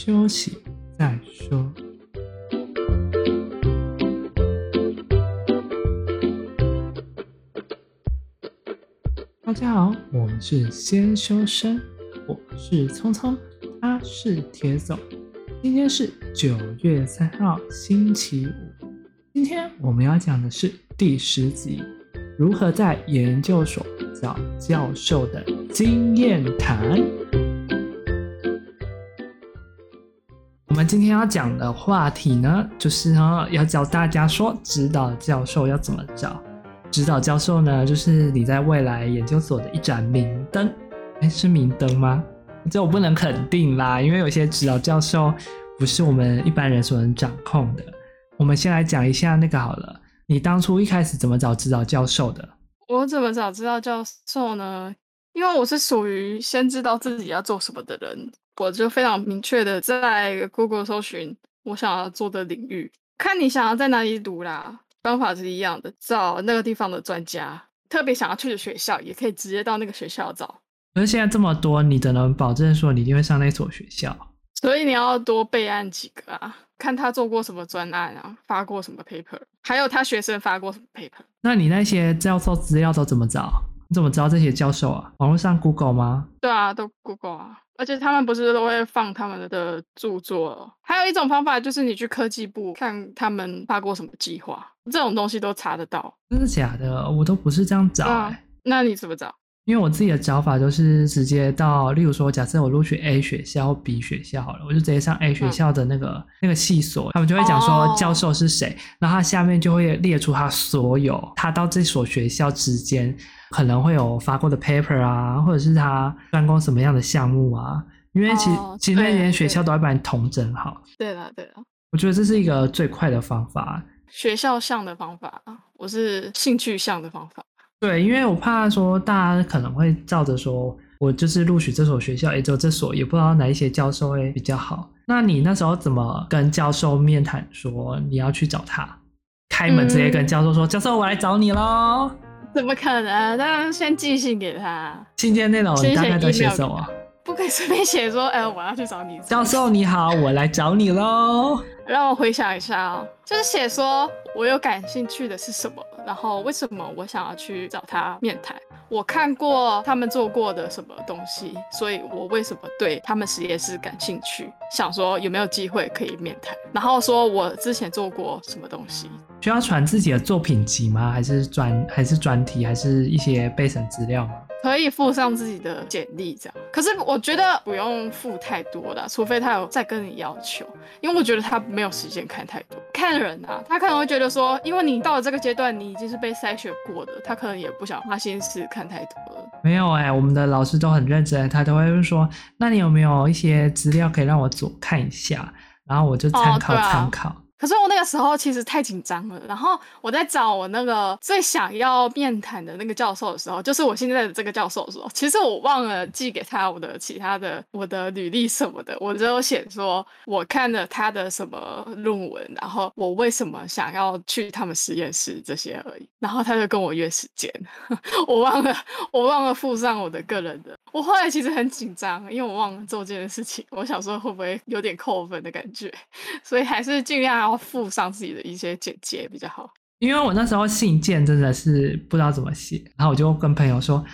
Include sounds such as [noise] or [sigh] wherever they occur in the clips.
休息再说。大家好，我们是先修身，我是聪聪，他是铁总。今天是九月三号，星期五。今天我们要讲的是第十集，如何在研究所找教授的经验谈。今天要讲的话题呢，就是呢要教大家说指导教授要怎么找。指导教授呢，就是你在未来研究所的一盏明灯。哎，是明灯吗？这我不能肯定啦，因为有些指导教授不是我们一般人所能掌控的。我们先来讲一下那个好了，你当初一开始怎么找指导教授的？我怎么找指导教授呢？因为我是属于先知道自己要做什么的人。我就非常明确的在 Google 搜寻我想要做的领域，看你想要在哪里读啦，方法是一样的，找那个地方的专家，特别想要去的学校，也可以直接到那个学校找。可是现在这么多，你怎能保证说你一定会上那所学校？所以你要多备案几个啊，看他做过什么专案啊，发过什么 paper，还有他学生发过什么 paper。那你那些教授资料都怎么找？你怎么知道这些教授啊？网络上 Google 吗？对啊，都 Google 啊。而且他们不是都会放他们的著作，还有一种方法就是你去科技部看他们发过什么计划，这种东西都查得到。真的假的？我都不是这样找、欸啊。那你怎么找？因为我自己的找法就是直接到，例如说，假设我录取 A 学校、B 学校好了，我就直接上 A 学校的那个、嗯、那个系所，他们就会讲说教授是谁，哦、然后他下面就会列出他所有他到这所学校之间。可能会有发过的 paper 啊，或者是他专攻什么样的项目啊？因为其其实那些学校都会把你统整好。对了对了，我觉得这是一个最快的方法。学校向的方法，我是兴趣向的方法。对，因为我怕说大家可能会照着说，我就是录取这所学校，也只有这所，也不知道哪一些教授会比较好。那你那时候怎么跟教授面谈说你要去找他？开门直接跟教授说：“嗯、教授，我来找你喽。”怎么可能？当然先寄信给他。信件内容你大概都写什么？不可以随便写说，哎、欸，我要去找你。教授你好，我来找你喽。让我回想一下哦，就是写说我有感兴趣的是什么，然后为什么我想要去找他面谈。我看过他们做过的什么东西，所以我为什么对他们实验室感兴趣？想说有没有机会可以面谈，然后说我之前做过什么东西。需要传自己的作品集吗？还是专还是专题，还是一些备审资料吗？可以附上自己的简历这样。可是我觉得不用附太多的，除非他有再跟你要求，因为我觉得他没有时间看太多。看人啊，他可能会觉得说，因为你到了这个阶段，你已经是被筛选过的，他可能也不想花心思看太多了。没有哎、欸，我们的老师都很认真，他都会说，那你有没有一些资料可以让我左看一下，然后我就参考参考。哦可是我那个时候其实太紧张了，然后我在找我那个最想要面谈的那个教授的时候，就是我现在的这个教授的时候，其实我忘了寄给他我的其他的我的履历什么的，我只有写说我看了他的什么论文，然后我为什么想要去他们实验室这些而已，然后他就跟我约时间，我忘了我忘了附上我的个人的，我后来其实很紧张，因为我忘了做这件事情，我想说会不会有点扣分的感觉，所以还是尽量。要附上自己的一些简介比较好，因为我那时候信件真的是不知道怎么写，然后我就跟朋友说：“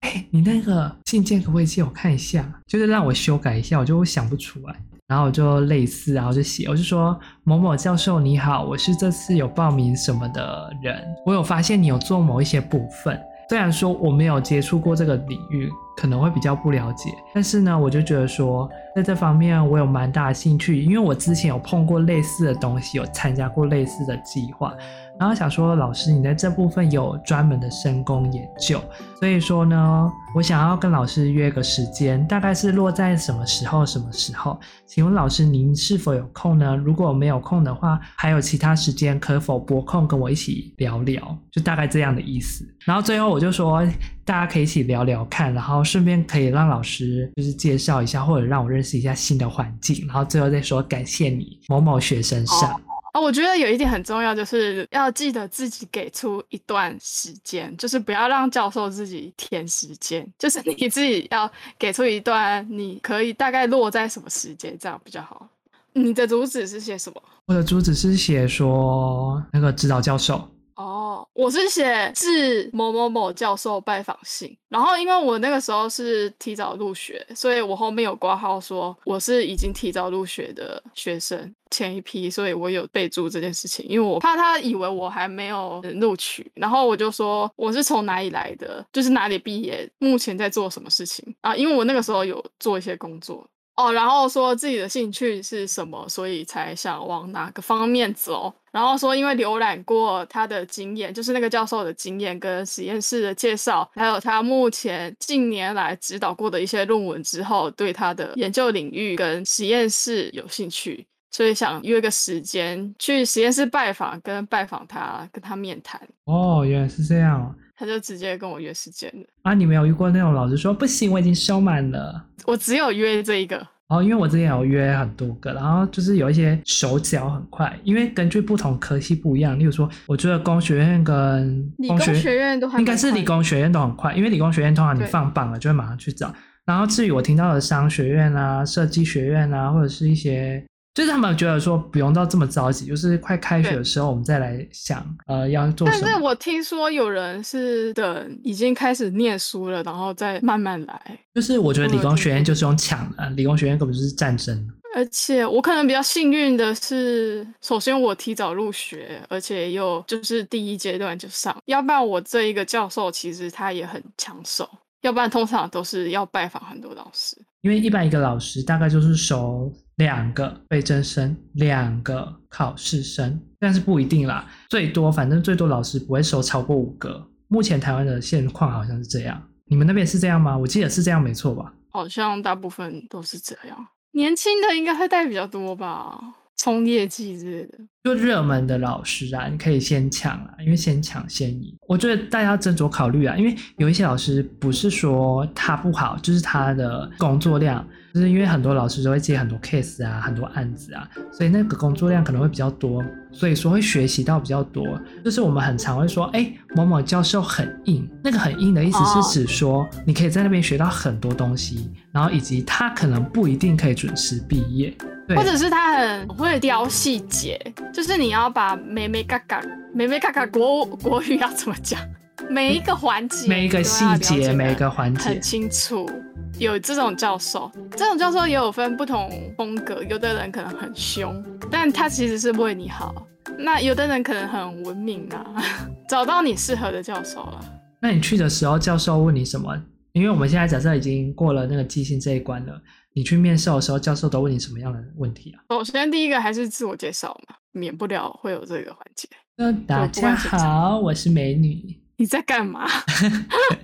哎、你那个信件可不可以借我看一下？就是让我修改一下，我就想不出来。”然后我就类似，然后就写，我就说：“某某教授你好，我是这次有报名什么的人，我有发现你有做某一些部分，虽然说我没有接触过这个领域。”可能会比较不了解，但是呢，我就觉得说，在这方面我有蛮大的兴趣，因为我之前有碰过类似的东西，有参加过类似的计划。然后想说，老师，你在这部分有专门的深工研究，所以说呢，我想要跟老师约个时间，大概是落在什么时候？什么时候？请问老师，您是否有空呢？如果没有空的话，还有其他时间，可否拨空跟我一起聊聊？就大概这样的意思。然后最后我就说，大家可以一起聊聊看，然后顺便可以让老师就是介绍一下，或者让我认识一下新的环境。然后最后再说，感谢你某某学生上。啊，我觉得有一点很重要，就是要记得自己给出一段时间，就是不要让教授自己填时间，就是你自己要给出一段，你可以大概落在什么时间，这样比较好。你的主旨是写什么？我的主旨是写说那个指导教授。哦，我是写致某某某教授拜访信，然后因为我那个时候是提早入学，所以我后面有挂号说我是已经提早入学的学生前一批，所以我有备注这件事情，因为我怕他以为我还没有录取，然后我就说我是从哪里来的，就是哪里毕业，目前在做什么事情啊，因为我那个时候有做一些工作。哦，然后说自己的兴趣是什么，所以才想往哪个方面走。然后说，因为浏览过他的经验，就是那个教授的经验跟实验室的介绍，还有他目前近年来指导过的一些论文之后，对他的研究领域跟实验室有兴趣，所以想约个时间去实验室拜访，跟拜访他，跟他面谈。哦，原来是这样。他就直接跟我约时间了啊！你没有遇过那种老师说不行，我已经收满了。[laughs] 我只有约这一个哦，因为我之前有约很多个，然后就是有一些手脚很快，因为根据不同科系不一样。例如说，我觉得工学院跟理工学院都很快，应该是理工学院都很快，因为理工学院通常你放榜了就会马上去找。然后至于我听到的商学院啊、设计学院啊，或者是一些。就是他们觉得说不用到这么着急，就是快开学的时候我们再来想，呃，要做什么。但是我听说有人是等已经开始念书了，然后再慢慢来。就是我觉得理工学院就是用抢的，理工学院根本就是战争。而且我可能比较幸运的是，首先我提早入学，而且又就是第一阶段就上，要不然我这一个教授其实他也很抢手，要不然通常都是要拜访很多老师。因为一般一个老师大概就是收。两个被增生，两个考试生，但是不一定啦。最多，反正最多老师不会收超过五个。目前台湾的现况好像是这样，你们那边是这样吗？我记得是这样，没错吧？好像大部分都是这样。年轻的应该会带比较多吧，冲业绩之类的。就热门的老师啊，你可以先抢啊，因为先抢先赢。我觉得大家要斟酌考虑啊，因为有一些老师不是说他不好，就是他的工作量。就是因为很多老师都会接很多 case 啊，很多案子啊，所以那个工作量可能会比较多，所以说会学习到比较多。就是我们很常会说，哎，某某教授很硬，那个很硬的意思是指说，你可以在那边学到很多东西，然后以及他可能不一定可以准时毕业，对，或者是他很会雕细节，就是你要把眉眉嘎嘎、眉眉嘎嘎国国语要怎么讲？[laughs] 每一个环节，每一个细节，每一个环节很清楚。有这种教授，这种教授也有分不同风格。有的人可能很凶，但他其实是为你好。那有的人可能很文明啊，[laughs] 找到你适合的教授了。那你去的时候，教授问你什么？因为我们现在假设已经过了那个寄信这一关了，你去面试的时候，教授都问你什么样的问题啊？首先第一个还是自我介绍嘛，免不了会有这个环节。那，大家好，我是美女。你在干嘛？[laughs] [laughs]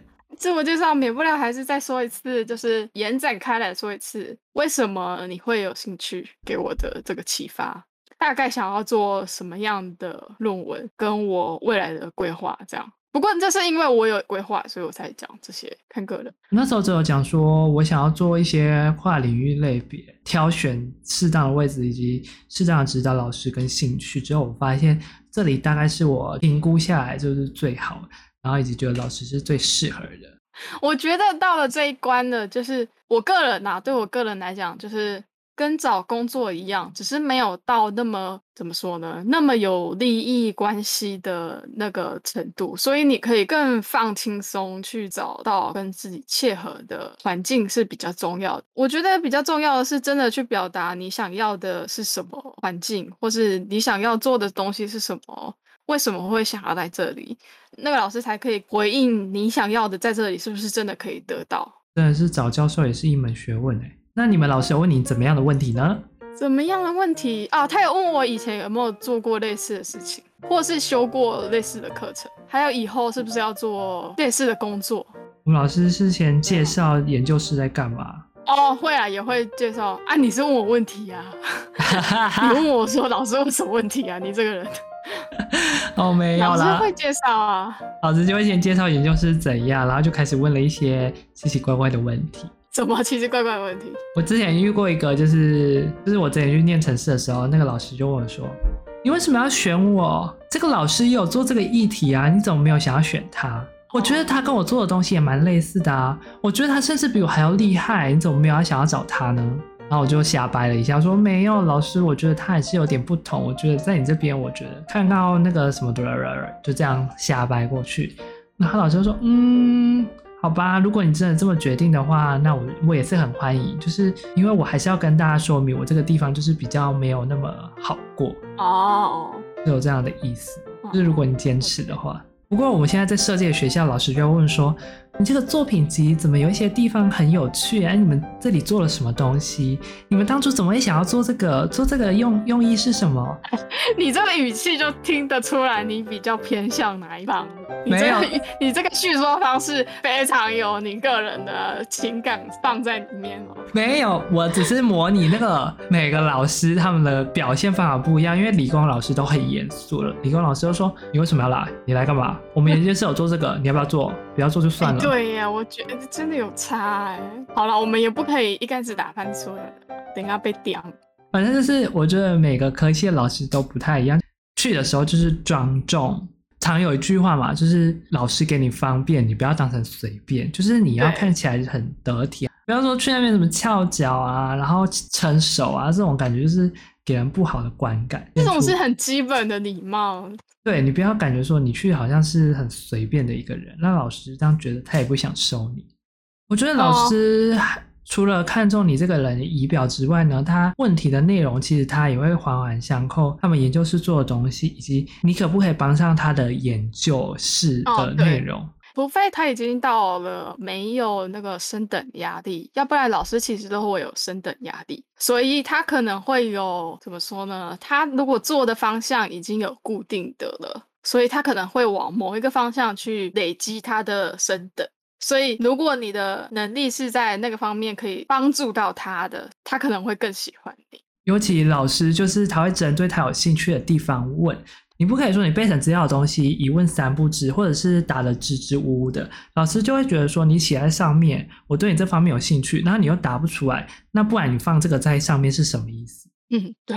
自我介绍免不了还是再说一次，就是延展开来说一次，为什么你会有兴趣？给我的这个启发，大概想要做什么样的论文，跟我未来的规划这样。不过这是因为我有规划，所以我才讲这些，看个人。那时候只有讲说我想要做一些跨领域类别，挑选适当的位置以及适当的指导老师跟兴趣。之后我发现这里大概是我评估下来就是最好。然后以及觉得老师是最适合的。[laughs] 我觉得到了这一关呢，就是我个人呐、对我个人来讲，就是跟找工作一样，只是没有到那么怎么说呢，那么有利益关系的那个程度。所以你可以更放轻松去找到跟自己切合的环境是比较重要的。我觉得比较重要的是真的去表达你想要的是什么环境，或是你想要做的东西是什么。为什么会想要在这里？那个老师才可以回应你想要的，在这里是不是真的可以得到？真的是找教授也是一门学问哎。那你们老师有问你怎么样的问题呢？怎么样的问题啊？他有问我以前有没有做过类似的事情，或是修过类似的课程，还有以后是不是要做类似的工作？我们老师之前介绍研究室在干嘛？哦，会啊，也会介绍啊。你是问我问题啊？[laughs] 你问我说老师问什么问题啊？你这个人。[laughs] 哦，没有啦。老师会介绍啊，老师就会先介绍研究是怎样，然后就开始问了一些奇奇怪怪的问题。什么奇奇怪怪的问题？我之前遇过一个，就是就是我之前去念城市的时候，那个老师就问我说：“你为什么要选我？这个老师也有做这个议题啊，你怎么没有想要选他？我觉得他跟我做的东西也蛮类似的啊，我觉得他甚至比我还要厉害，你怎么没有要想要找他呢？然后我就瞎掰了一下，说没有，老师，我觉得他还是有点不同。我觉得在你这边，我觉得看到那个什么的，就这样瞎掰过去。然后老师就说，嗯。好吧，如果你真的这么决定的话，那我我也是很欢迎。就是因为我还是要跟大家说明，我这个地方就是比较没有那么好过哦，是有这样的意思。就是如果你坚持的话，不过我们现在在设计的学校，老师就要问说。你这个作品集怎么有一些地方很有趣？哎，你们这里做了什么东西？你们当初怎么会想要做这个？做这个用用意是什么？[laughs] 你这个语气就听得出来，你比较偏向哪一方？没有，你这个叙说方式非常有你个人的情感放在里面哦。没有，我只是模拟那个每个老师他们的表现方法不一样，因为理工老师都很严肃了。理工老师就说：“你为什么要来？你来干嘛？我们研究室有做这个，你要不要做？不要做就算了。”对呀，我觉得真的有差哎。好了，我们也不可以一竿子打翻所有人，等下被刁。反正就是，我觉得每个科系的老师都不太一样。去的时候就是庄重，常有一句话嘛，就是老师给你方便，你不要当成随便，就是你要看起来很得体。不要说去那边什么翘脚啊，然后撑手啊，这种感觉就是给人不好的观感。这种是很基本的礼貌。对，你不要感觉说你去好像是很随便的一个人，那老师这样觉得他也不想收你。我觉得老师除了看重你这个人的仪表之外呢，他问题的内容其实他也会环环相扣，他们研究室做的东西，以及你可不可以帮上他的研究室的内容。哦除非他已经到了没有那个升等压力，要不然老师其实都会有升等压力，所以他可能会有怎么说呢？他如果做的方向已经有固定的了，所以他可能会往某一个方向去累积他的升等。所以如果你的能力是在那个方面可以帮助到他的，他可能会更喜欢你。尤其老师就是他会针对他有兴趣的地方问。你不可以说你背成资料的东西一问三不知，或者是答得支支吾吾的，老师就会觉得说你写在上面，我对你这方面有兴趣，然后你又答不出来，那不然你放这个在上面是什么意思？嗯，对。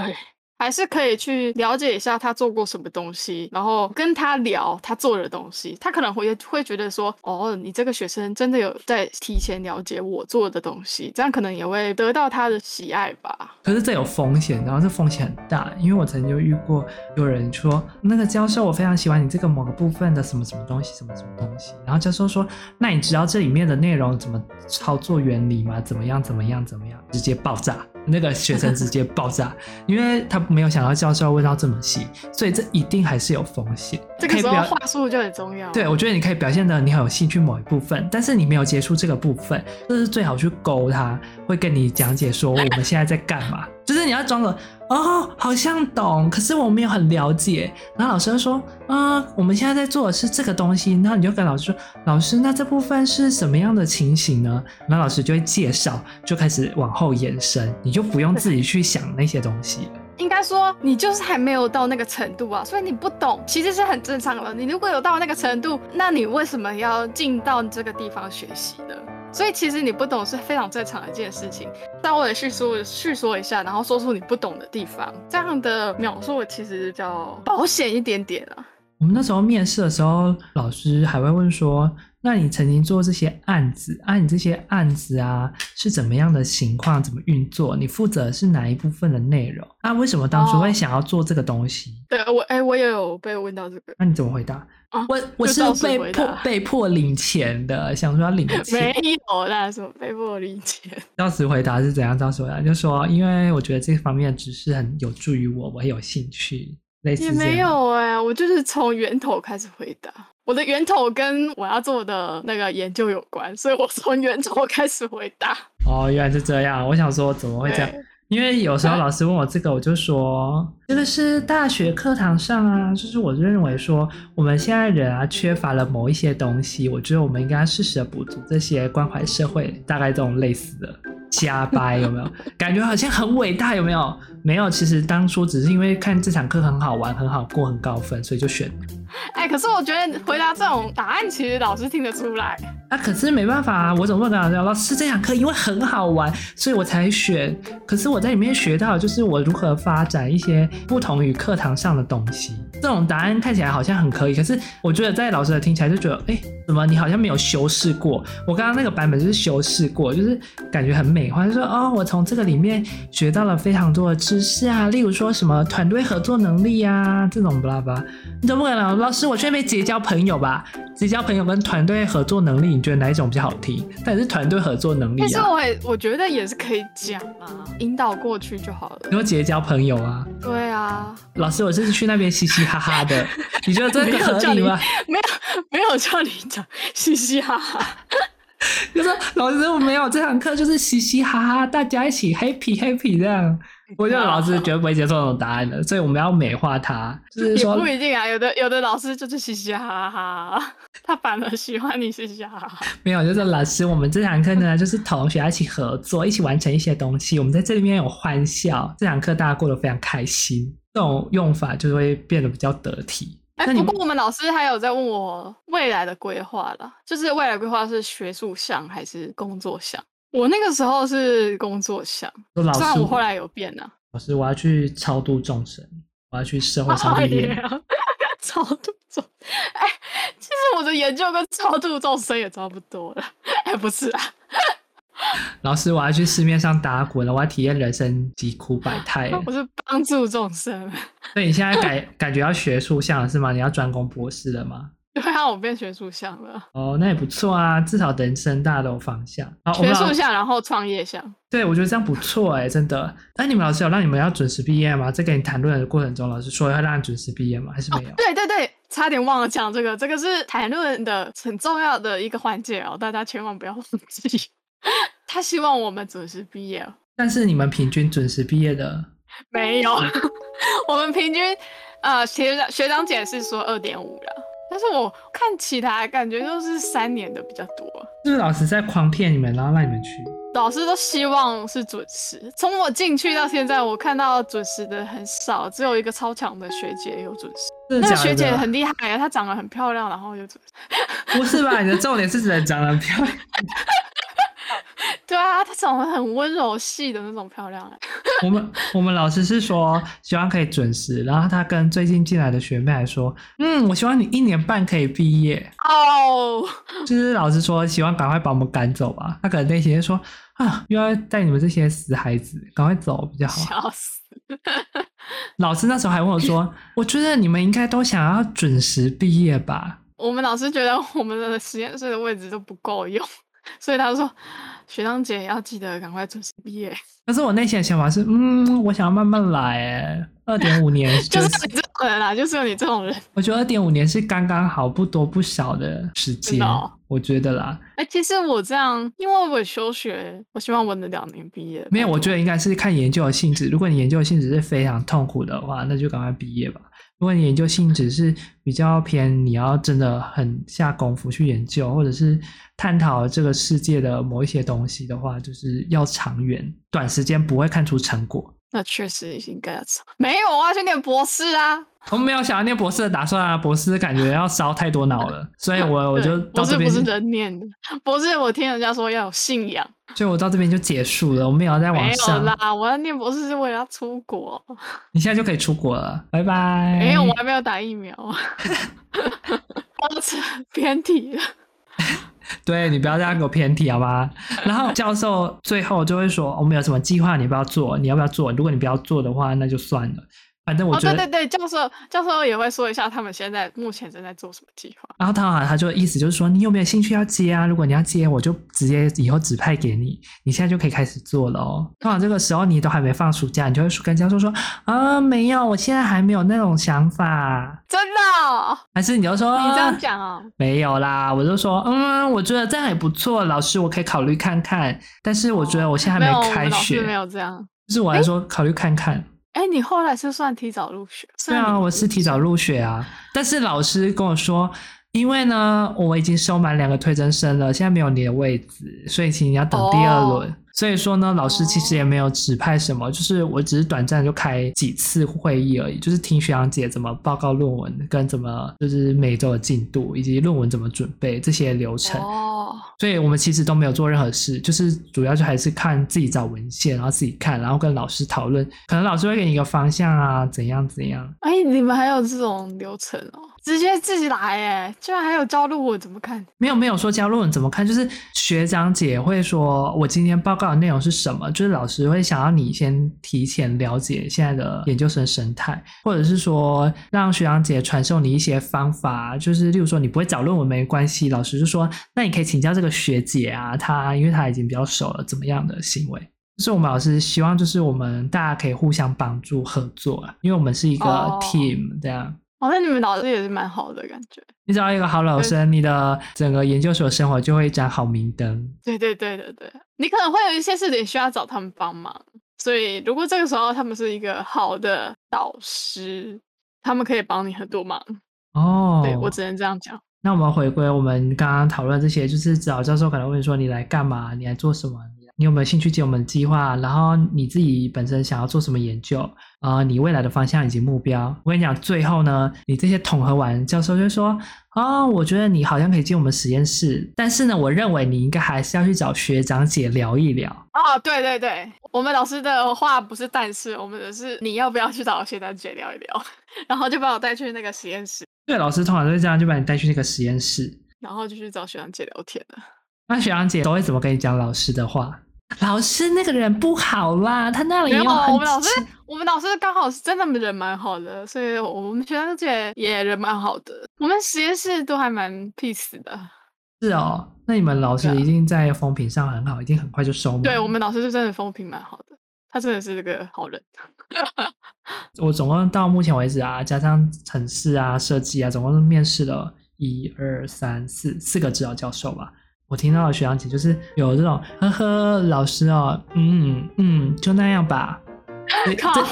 还是可以去了解一下他做过什么东西，然后跟他聊他做的东西，他可能会会觉得说，哦，你这个学生真的有在提前了解我做的东西，这样可能也会得到他的喜爱吧。可是这有风险，然后这风险很大，因为我曾经遇过有人说，那个教授我非常喜欢你这个某个部分的什么什么东西，什么什么东西，然后教授说，那你知道这里面的内容怎么操作原理吗？怎么样？怎么样？怎么样？直接爆炸。那个学生直接爆炸，因为他没有想到教授问到这么细，所以这一定还是有风险。这个时候话术就很重要。对，我觉得你可以表现的你很有兴趣某一部分，但是你没有接触这个部分，就是最好去勾他，会跟你讲解说 [laughs] 我们现在在干嘛。就是你要装个哦，好像懂，可是我没有很了解。然后老师就说啊、我们现在在做的是这个东西。然后你就跟老师说，老师，那这部分是什么样的情形呢？然后老师就会介绍，就开始往后延伸，你就不用自己去想那些东西。应该说，你就是还没有到那个程度啊，所以你不懂，其实是很正常的。你如果有到那个程度，那你为什么要进到这个地方学习呢？所以其实你不懂是非常正常的一件事情。稍微叙述叙说一下，然后说出你不懂的地方，这样的描述其实比较保险一点点啊。我们那时候面试的时候，老师还会问说：“那你曾经做这些案子，啊，你这些案子啊是怎么样的情况，怎么运作？你负责是哪一部分的内容？啊，为什么当初会想要做这个东西？”哦、对我，哎、欸，我也有被问到这个。那你怎么回答？啊、我我是被迫被迫领钱的，想说要领 [laughs] 钱。没有啦，什么被迫领钱？当时回答是怎样？当时回答就说：“因为我觉得这方面的知识很有助于我，我很有兴趣。”也没有哎、欸，我就是从源头开始回答。我的源头跟我要做的那个研究有关，所以我从源头开始回答。哦，原来是这样。我想说怎么会这样？因为有时候老师问我这个，我就说这个是大学课堂上啊，就是我认为说我们现在人啊缺乏了某一些东西，我觉得我们应该适时的补足这些关怀社会，大概这种类似的。瞎掰，有没有？感觉好像很伟大，有没有？没有，其实当初只是因为看这场课很好玩，很好过，很高分，所以就选。哎、欸，可是我觉得回答这种答案，其实老师听得出来。啊，可是没办法啊，我怎么会跟老师讲？老师这堂课因为很好玩，所以我才选。可是我在里面学到就是我如何发展一些不同于课堂上的东西。这种答案看起来好像很可以，可是我觉得在老师的听起来就觉得，哎、欸，怎么你好像没有修饰过？我刚刚那个版本就是修饰过，就是感觉很美化，就说哦，我从这个里面学到了非常多的知识啊，例如说什么团队合作能力啊，这种巴拉巴拉。你怎么可能？老师，我却没结交朋友吧？结交朋友跟团队合作能力，你觉得哪一种比较好听？但是团队合作能力啊。其实我也我觉得也是可以讲啊，引导过去就好了。你说结交朋友啊？对啊。老师，我是去那边嘻嘻哈哈的，你觉得这个合理吗？没有，没有叫你讲嘻嘻哈哈。[laughs] 就说老师，我没有这堂课，就是嘻嘻哈哈，大家一起 happy happy 这样。我觉得老师绝对不会接受这种答案的，所以我们要美化他。[laughs] 就是说，也不一定啊，有的有的老师就是嘻嘻哈哈，[laughs] 他反而喜欢你嘻嘻哈哈。没有，就是老师，我们这堂课呢，就是同学一起合作，一起完成一些东西。我们在这里面有欢笑，这堂课大家过得非常开心。这种用法就会变得比较得体。哎、欸，不过我们老师还有在问我未来的规划啦，就是未来规划是学术向还是工作向？我那个时候是工作向，虽然我后来有变呢。老师，我要去超度众生，我要去社会上历练。啊、超度众，哎，其实我的研究跟超度众生也差不多了。哎，不是啊。[laughs] 老师，我要去市面上打滚了，我要体验人生疾苦百态。[laughs] 我是帮助众生。所以你现在感 [laughs] 感觉要学术向了是吗？你要专攻博士了吗？对啊，我变学术向了。哦，那也不错啊，至少人生大家都有方向。学术向，然后创业向。对，我觉得这样不错哎，真的。那你们老师有让你们要准时毕业吗？在跟你谈论的过程中，老师说要让你准时毕业吗？还是没有？哦，对对对，差点忘了讲这个，这个是谈论的很重要的一个环节哦，大家千万不要忘记。[laughs] 他希望我们准时毕业，但是你们平均准时毕业的没有？[laughs] 我们平均呃，学长学长姐是说二点五了。但是我看其他感觉都是三年的比较多，就是老师在诓骗你们，然后让你们去。老师都希望是准时，从我进去到现在，我看到准时的很少，只有一个超强的学姐有准时。那个学姐很厉害啊，她长得很漂亮，然后又准时。[laughs] 不是吧？你的重点是人长得很漂亮。[laughs] 对啊，她长得很温柔系的那种漂亮。[laughs] 我们我们老师是说希望可以准时，然后他跟最近进来的学妹还说，嗯，我希望你一年半可以毕业。哦，[laughs] 就是老师说希望赶快把我们赶走吧。他可能内心说啊，又要带你们这些死孩子赶快走比较好。笑死！老师那时候还问我说，我觉得你们应该都想要准时毕业吧？我们老师觉得我们的实验室的位置都不够用，所以他说。学长姐要记得赶快准时毕业。[laughs] 可是我内心的想法是，嗯，我想要慢慢来。二点五年、[laughs] 就是、就是你这种人啦，就是有你这种人。我觉得二点五年是刚刚好，不多不少的时间。哦、我觉得啦。哎、欸，其实我这样，因为我休学，我希望我能两年毕业。没有，我觉得应该是看研究的性质。如果你研究的性质是非常痛苦的话，那就赶快毕业吧。如果你研究性质是比较偏，你要真的很下功夫去研究，或者是探讨这个世界的某一些东西的话，就是要长远，短时间不会看出成果。那确实应该要长。没有，啊去念博士啊！我没有想要念博士的打算啊，博士感觉要烧太多脑了，[laughs] 所以我我就到这边。博士不是人念的，博士我听人家说要有信仰。所以我到这边就结束了，我没有再往上。没有啦，我要念博士是为了要出国。你现在就可以出国了，拜拜。没有，我还没有打疫苗。[laughs] 我扯偏题了。[laughs] 对，你不要这样给我偏题好吗？然后教授最后就会说，我们有什么计划，你不要做，你要不要做？如果你不要做的话，那就算了。反正我觉得，哦、对对对，教授教授也会说一下他们现在目前正在做什么计划。然后他好像他就意思就是说，你有没有兴趣要接啊？如果你要接，我就直接以后指派给你，你现在就可以开始做了哦。通常这个时候你都还没放暑假，你就会跟教授说啊，没有，我现在还没有那种想法。真的、哦？还是你就说你这样讲哦？没有啦，我就说嗯，我觉得这样也不错，老师我可以考虑看看。但是我觉得我现在还没开学，哦、没有这样，就是我来说考虑看看。哎，你后来是算提早入学？对啊，我是提早入学啊。但是老师跟我说，因为呢，我已经收满两个推甄生了，现在没有你的位置，所以请你要等第二轮。哦，所以说呢，老师其实也没有指派什么，哦、就是我只是短暂就开几次会议而已，就是听学长姐怎么报告论文，跟怎么就是每周的进度，以及论文怎么准备这些流程。哦，所以我们其实都没有做任何事，就是主要就还是看自己找文献，然后自己看，然后跟老师讨论，可能老师会给你一个方向啊，怎样怎样。哎，你们还有这种流程哦？直接自己来哎，居然还有教论文怎么看？没有没有说教论文怎么看，就是学长姐会说，我今天报告的内容是什么，就是老师会想要你先提前了解现在的研究生生态，或者是说让学长姐传授你一些方法，就是例如说你不会找论文没关系，老师就说那你可以请教这个学姐啊，她因为她已经比较熟了，怎么样的行为，就是我们老师希望就是我们大家可以互相帮助合作，因为我们是一个 team 这样。Oh. 哦，那你们老师也是蛮好的感觉。你找到一个好老师，你的整个研究所生活就会一盏好明灯。对对对对对，你可能会有一些事情需要找他们帮忙，所以如果这个时候他们是一个好的导师，他们可以帮你很多忙。哦，对，我只能这样讲。那我们回归我们刚刚讨论这些，就是指导教授可能问说，你来干嘛？你来做什么？你有没有兴趣接我们的计划？然后你自己本身想要做什么研究？啊、呃，你未来的方向以及目标？我跟你讲，最后呢，你这些统合完，教授就说：啊、哦，我觉得你好像可以进我们实验室，但是呢，我认为你应该还是要去找学长姐聊一聊。哦，对对对，我们老师的话不是但是，我们的是你要不要去找学长姐聊一聊？然后就把我带去那个实验室。对，老师通常都是这样，就把你带去那个实验室，然后就去找学长姐聊天了。那学长姐都会怎么跟你讲老师的话？老师那个人不好啦，他那里也有很。我们老师，我们老师刚好是真的人蛮好的，所以我们学生姐也人蛮好的。我们实验室都还蛮 peace 的。是哦，那你们老师一定在风评上很好，一定很快就收了。对，我们老师是真的风评蛮好的，他真的是个好人。[laughs] 我总共到目前为止啊，加上城市啊、设计啊，总共面试了一二三四四个指导教授吧。我听到的学长姐就是有这种呵呵，老师哦，嗯嗯，就那样吧。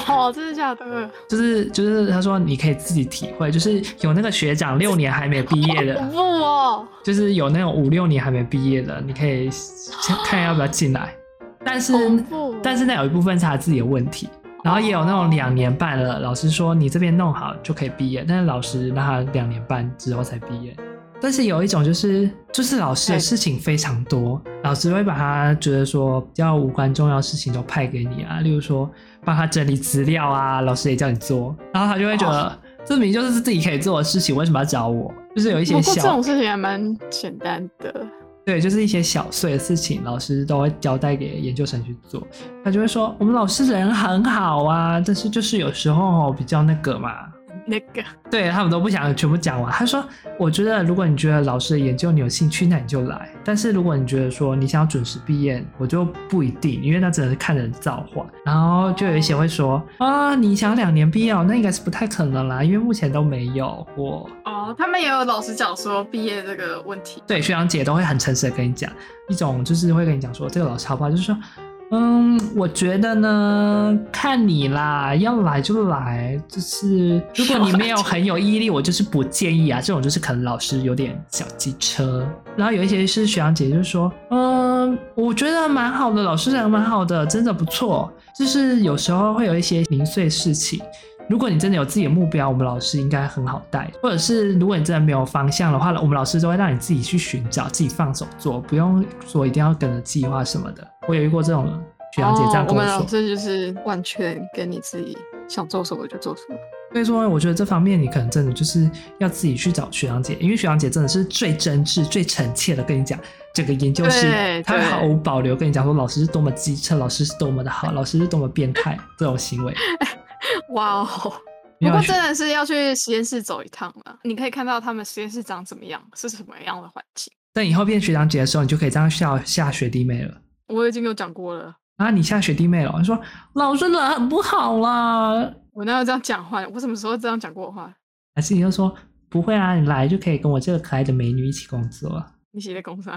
靠，[laughs] 真的假的？就是就是，他说你可以自己体会，就是有那个学长六年还没毕业的，不哦，就是有那种五六年还没毕业的，你可以先看要不要进来。但是但是那有一部分是他自己的问题，然后也有那种两年半了，老师说你这边弄好就可以毕业，但是老师让他两年半之后才毕业。但是有一种就是，就是老师的事情非常多，老师会把他觉得说比较无关重要的事情都派给你啊，例如说帮他整理资料啊，老师也叫你做，然后他就会觉得、哦、这明明就是自己可以做的事情，为什么要找我？就是有一些小这种事情还蛮简单的，对，就是一些小碎的事情，老师都会交代给研究生去做，他就会说我们老师人很好啊，但是就是有时候比较那个嘛。那个，对他们都不想全部讲完。他说：“我觉得如果你觉得老师的研究你有兴趣，那你就来。但是如果你觉得说你想要准时毕业，我就不一定，因为那只能是看人造化。然后就有一些会说啊，你想两年毕业，那应该是不太可能啦，因为目前都没有过。哦，他们也有老师讲说毕业这个问题。对，学长姐都会很诚实的跟你讲，一种就是会跟你讲说这个老师好不好，就是说。”嗯，我觉得呢，看你啦，要来就来。就是如果你没有很有毅力，我就是不建议啊。这种就是可能老师有点小机车。然后有一些是学长姐，就说，嗯，我觉得蛮好的，老师人蛮好的，真的不错。就是有时候会有一些零碎事情。如果你真的有自己的目标，我们老师应该很好带。或者是如果你真的没有方向的话，我们老师都会让你自己去寻找，自己放手做，不用说一定要跟着计划什么的。我有遇过这种学长姐这样跟我说。哦，我们老师就是完全跟你自己想做什么就做什么。所以说，我觉得这方面你可能真的就是要自己去找学长姐，因为学长姐真的是最真挚、最诚切的跟你讲整个研究室，他毫无保留跟你讲说老师是多么机车，老师是多么的好，老师是多么变态 [laughs] 这种行为。[laughs] 哇哦！不过真的是要去实验室走一趟了，你可以看到他们实验室长怎么样，是什么样的环境。等以后变学长姐的时候，你就可以这样笑下学弟妹了。我已经有讲过了啊！你像学弟妹了？你说老师人很不好啦。我哪有这样讲话？我什么时候这样讲过话？还是你就说不会啊？你来就可以跟我这个可爱的美女一起工作。你写的工作？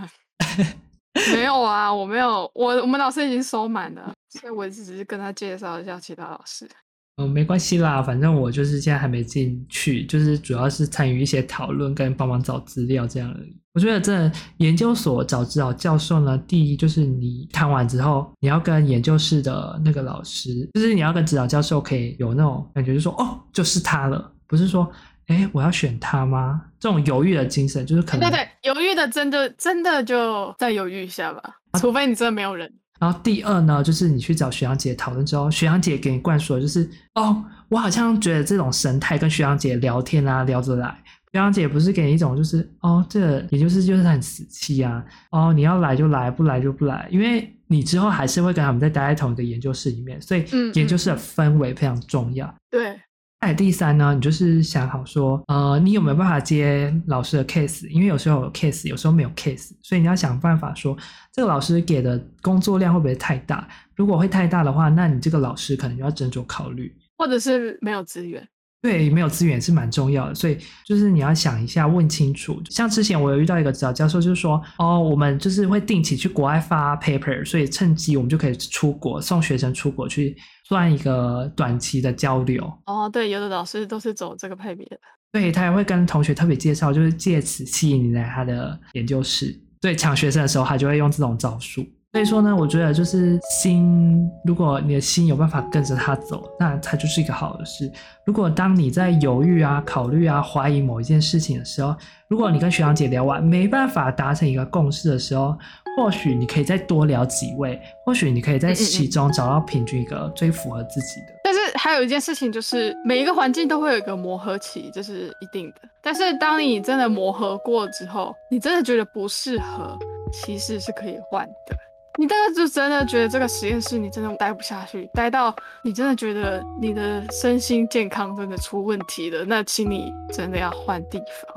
[laughs] 没有啊，我没有。我我们老师已经收满了，所以我只是跟他介绍一下其他老师。嗯，没关系啦，反正我就是现在还没进去，就是主要是参与一些讨论跟帮忙找资料这样而已。我觉得这研究所找指导教授呢，第一就是你谈完之后，你要跟研究室的那个老师，就是你要跟指导教授可以有那种感觉，就说哦，就是他了，不是说哎，我要选他吗？这种犹豫的精神，就是可能对对，犹豫的真的真的就再犹豫一下吧，除非你真的没有人。然后第二呢，就是你去找学长姐讨论之后，学长姐给你灌输的就是哦，我好像觉得这种神态跟学长姐聊天啊聊得来。学长姐不是给你一种就是哦，这个也就是就是很死气啊，哦，你要来就来，不来就不来，因为你之后还是会跟他们在待在同一个研究室里面，所以研究室的氛围非常重要。嗯嗯、对。那，第三呢，你就是想好说，呃，你有没有办法接老师的 case？因为有时候有 case，有时候没有 case，所以你要想办法说，这个老师给的工作量会不会太大？如果会太大的话，那你这个老师可能就要斟酌考虑，或者是没有资源。对，没有资源是蛮重要的，所以就是你要想一下，问清楚。像之前我有遇到一个指导教授，就是说，哦，我们就是会定期去国外发 paper，所以趁机我们就可以出国送学生出国去算一个短期的交流。哦，对，有的老师都是走这个派别的。对，他也会跟同学特别介绍，就是借此吸引你来他的研究室。对，抢学生的时候，他就会用这种招数。所以说呢，我觉得就是心，如果你的心有办法跟着他走，那它就是一个好的事。如果当你在犹豫啊、考虑啊、怀疑某一件事情的时候，如果你跟学长姐聊完没办法达成一个共识的时候，或许你可以再多聊几位，或许你可以在其中找到平均一个最符合自己的。但是还有一件事情就是，每一个环境都会有一个磨合期，这是一定的。但是当你真的磨合过之后，你真的觉得不适合，其实是可以换的。你大概就真的觉得这个实验室你真的待不下去，待到你真的觉得你的身心健康真的出问题了，那请你真的要换地方。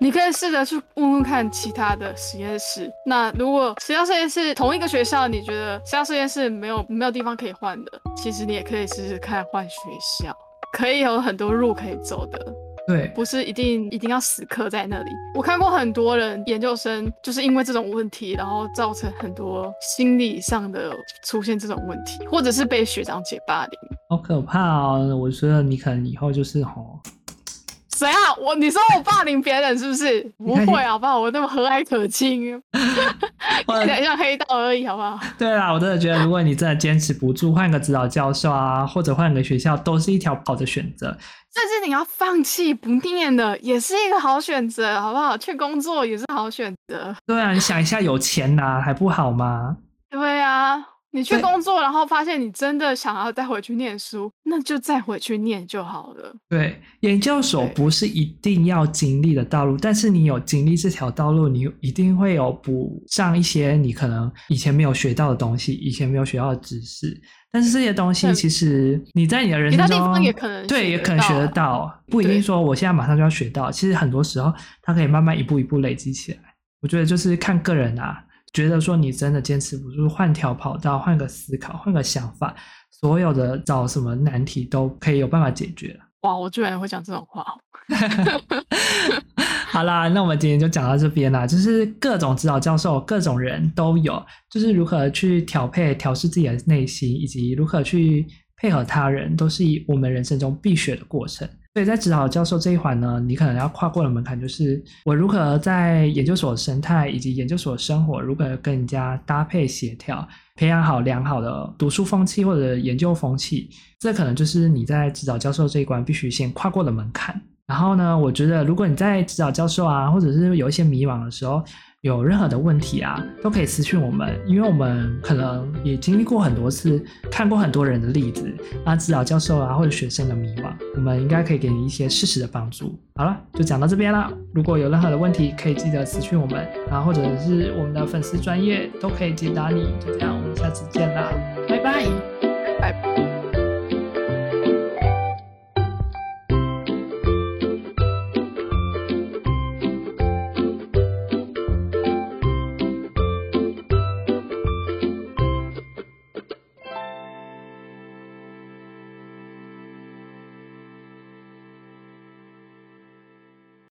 你可以试着去问问看其他的实验室。那如果其他实验室同一个学校，你觉得其他实验室没有没有地方可以换的，其实你也可以试试看换学校，可以有很多路可以走的。对，不是一定一定要死磕在那里。我看过很多人研究生就是因为这种问题，然后造成很多心理上的出现这种问题，或者是被学长姐霸凌，好可怕哦！我觉得你可能以后就是吼。谁啊？我你说我霸凌别人是不是？[laughs] 不会好不好？我那么和蔼可亲，[laughs] [laughs] 有点像黑道而已好不好？对啦，我真的觉得，如果你真的坚持不住，换个指导教授啊，或者换个学校，都是一条好的选择。甚至你要放弃不念的，也是一个好选择，好不好？去工作也是好选择。对啊，你想一下，有钱拿还不好吗？对啊。你去工作，然后发现你真的想要再回去念书，那就再回去念就好了。对，研究所不是一定要经历的道路，但是你有经历这条道路，你一定会有补上一些你可能以前没有学到的东西，以前没有学到的知识。但是这些东西其实你在你的人生中，地方也可能对，也可能学得到，不一定说我现在马上就要学到。其实很多时候，它可以慢慢一步一步累积起来。我觉得就是看个人啊。觉得说你真的坚持不住，换条跑道，换个思考，换个想法，所有的找什么难题都可以有办法解决了。哇，我居然会讲这种话！[laughs] 好啦，那我们今天就讲到这边啦。就是各种指导教授，各种人都有，就是如何去调配、调试自己的内心，以及如何去配合他人，都是我们人生中必学的过程。所以在指导教授这一环呢，你可能要跨过的门槛就是我如何在研究所生态以及研究所生活如何跟人家搭配协调，培养好良好的读书风气或者研究风气，这可能就是你在指导教授这一关必须先跨过的门槛。然后呢，我觉得如果你在指导教授啊，或者是有一些迷茫的时候，有任何的问题啊，都可以私讯我们，因为我们可能也经历过很多次，看过很多人的例子，啊，指导教授啊或者学生的迷茫，我们应该可以给你一些适时的帮助。好了，就讲到这边了。如果有任何的问题，可以记得私讯我们，然后或者是我们的粉丝专业都可以解答你。就这样，我们下次见啦。拜拜，拜